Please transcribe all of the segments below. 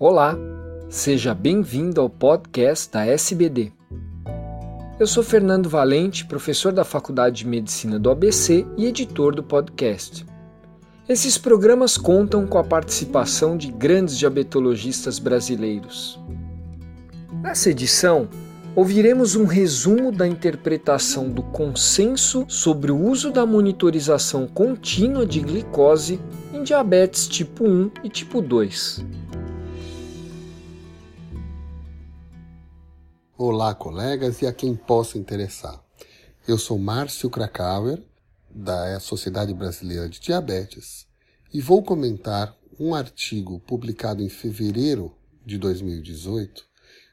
Olá, seja bem-vindo ao podcast da SBD. Eu sou Fernando Valente, professor da Faculdade de Medicina do ABC e editor do podcast. Esses programas contam com a participação de grandes diabetologistas brasileiros. Nessa edição, ouviremos um resumo da interpretação do consenso sobre o uso da monitorização contínua de glicose em diabetes tipo 1 e tipo 2. Olá, colegas e a quem possa interessar. Eu sou Márcio Krakauer, da Sociedade Brasileira de Diabetes, e vou comentar um artigo publicado em fevereiro de 2018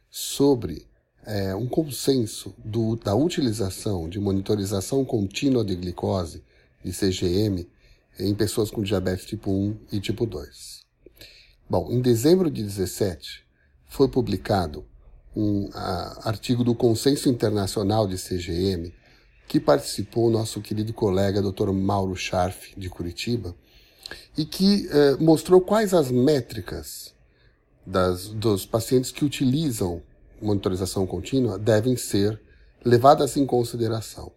sobre é, um consenso do, da utilização de monitorização contínua de glicose, de CGM, em pessoas com diabetes tipo 1 e tipo 2. Bom, em dezembro de 17 foi publicado um a, artigo do Consenso Internacional de CGM, que participou o nosso querido colega Dr. Mauro Scharf, de Curitiba, e que eh, mostrou quais as métricas das, dos pacientes que utilizam monitorização contínua devem ser levadas em consideração.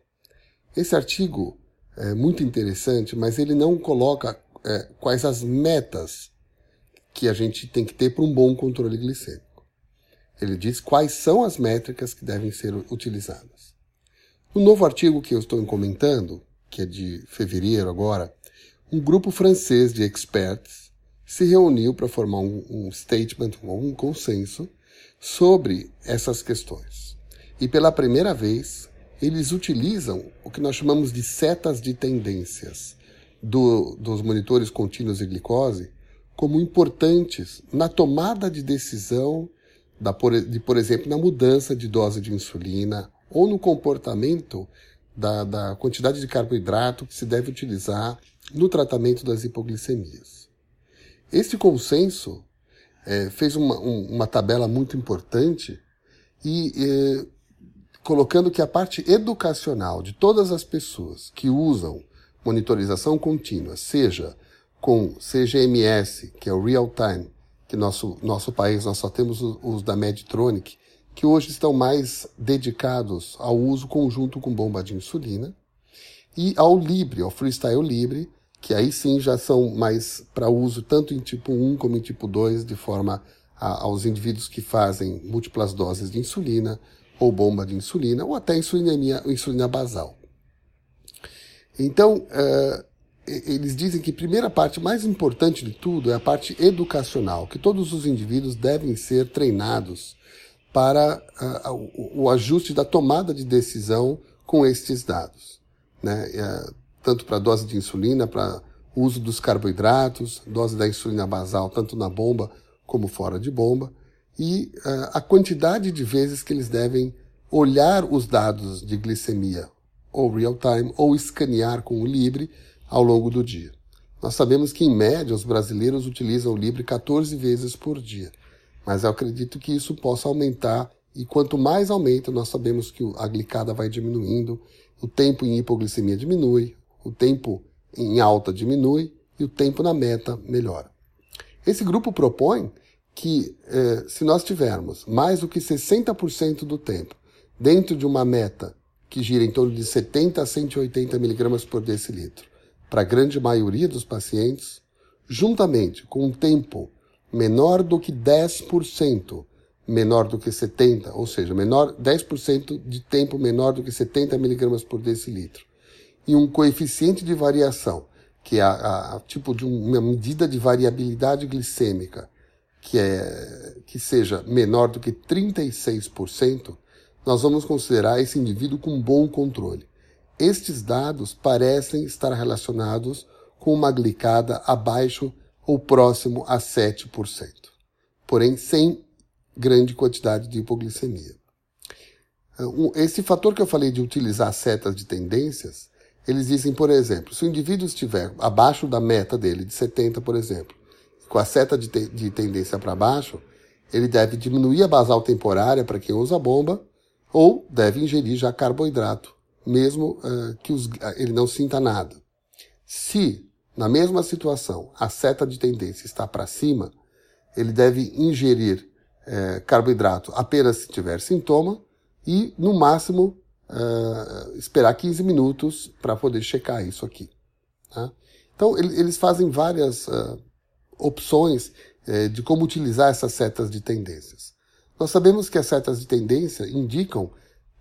Esse artigo é muito interessante, mas ele não coloca é, quais as metas que a gente tem que ter para um bom controle glicêmico. Ele diz quais são as métricas que devem ser utilizadas. No novo artigo que eu estou comentando, que é de fevereiro agora, um grupo francês de experts se reuniu para formar um, um statement, um consenso, sobre essas questões. E pela primeira vez, eles utilizam o que nós chamamos de setas de tendências do, dos monitores contínuos de glicose como importantes na tomada de decisão da, de, por exemplo, na mudança de dose de insulina ou no comportamento da, da quantidade de carboidrato que se deve utilizar no tratamento das hipoglicemias. Este consenso é, fez uma, um, uma tabela muito importante e é, colocando que a parte educacional de todas as pessoas que usam monitorização contínua, seja com CGMS, que é o Real Time, que nosso, nosso país nós só temos os da Medtronic, que hoje estão mais dedicados ao uso conjunto com bomba de insulina, e ao Libre, ao Freestyle Libre, que aí sim já são mais para uso tanto em tipo 1 como em tipo 2, de forma a, aos indivíduos que fazem múltiplas doses de insulina, ou bomba de insulina, ou até insulina, insulina basal. Então, uh, eles dizem que a primeira parte mais importante de tudo é a parte educacional, que todos os indivíduos devem ser treinados para uh, o, o, ajuste da tomada de decisão com estes dados. Né? Uh, tanto para dose de insulina, para uso dos carboidratos, dose da insulina basal, tanto na bomba como fora de bomba, e uh, a quantidade de vezes que eles devem olhar os dados de glicemia, ou real time, ou escanear com o Libre ao longo do dia. Nós sabemos que, em média, os brasileiros utilizam o Libre 14 vezes por dia, mas eu acredito que isso possa aumentar, e quanto mais aumenta, nós sabemos que a glicada vai diminuindo, o tempo em hipoglicemia diminui, o tempo em alta diminui e o tempo na meta melhora. Esse grupo propõe que, eh, se nós tivermos mais do que 60% do tempo dentro de uma meta que gira em torno de 70 a 180 mg por decilitro, para a grande maioria dos pacientes, juntamente com um tempo menor do que 10%, menor do que 70, ou seja, menor 10% de tempo menor do que 70 mg por decilitro, e um coeficiente de variação, que é a, a tipo de uma medida de variabilidade glicêmica, que, é, que seja menor do que 36%, nós vamos considerar esse indivíduo com bom controle. Estes dados parecem estar relacionados com uma glicada abaixo ou próximo a 7%, porém sem grande quantidade de hipoglicemia. Esse fator que eu falei de utilizar setas de tendências eles dizem, por exemplo, se o indivíduo estiver abaixo da meta dele, de 70, por exemplo, com a seta de, te de tendência para baixo, ele deve diminuir a basal temporária para quem usa bomba, ou deve ingerir já carboidrato, mesmo uh, que os, ele não sinta nada. Se, na mesma situação, a seta de tendência está para cima, ele deve ingerir é, carboidrato apenas se tiver sintoma e, no máximo, uh, esperar 15 minutos para poder checar isso aqui. Tá? Então, ele, eles fazem várias uh, opções uh, de como utilizar essas setas de tendências. Nós sabemos que as setas de tendência indicam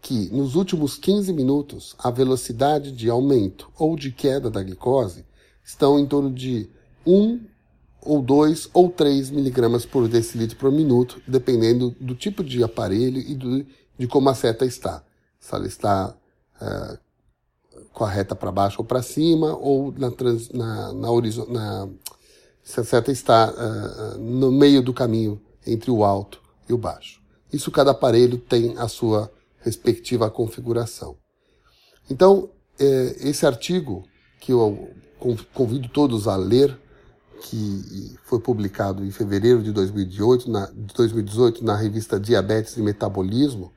que nos últimos 15 minutos a velocidade de aumento ou de queda da glicose estão em torno de 1 ou 2 ou 3 miligramas por decilitro por minuto, dependendo do tipo de aparelho e do, de como a seta está. Se ela está uh, com a reta para baixo ou para cima, ou na, trans, na, na, na, se a seta está uh, no meio do caminho entre o alto e o baixo. Isso cada aparelho tem a sua respectiva configuração. Então, eh, esse artigo, que eu convido todos a ler, que foi publicado em fevereiro de 2018 na, de 2018 na revista Diabetes e Metabolismo,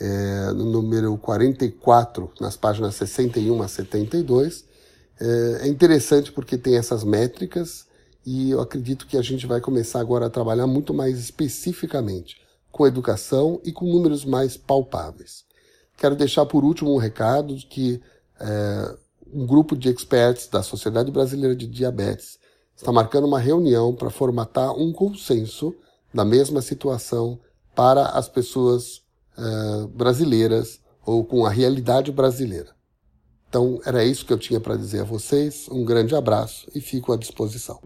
é, no número 44, nas páginas 61 a 72. É, é interessante porque tem essas métricas e eu acredito que a gente vai começar agora a trabalhar muito mais especificamente com educação e com números mais palpáveis. Quero deixar por último um recado de que é, um grupo de experts da Sociedade Brasileira de Diabetes está marcando uma reunião para formatar um consenso da mesma situação para as pessoas uh, brasileiras ou com a realidade brasileira. Então, era isso que eu tinha para dizer a vocês. Um grande abraço e fico à disposição.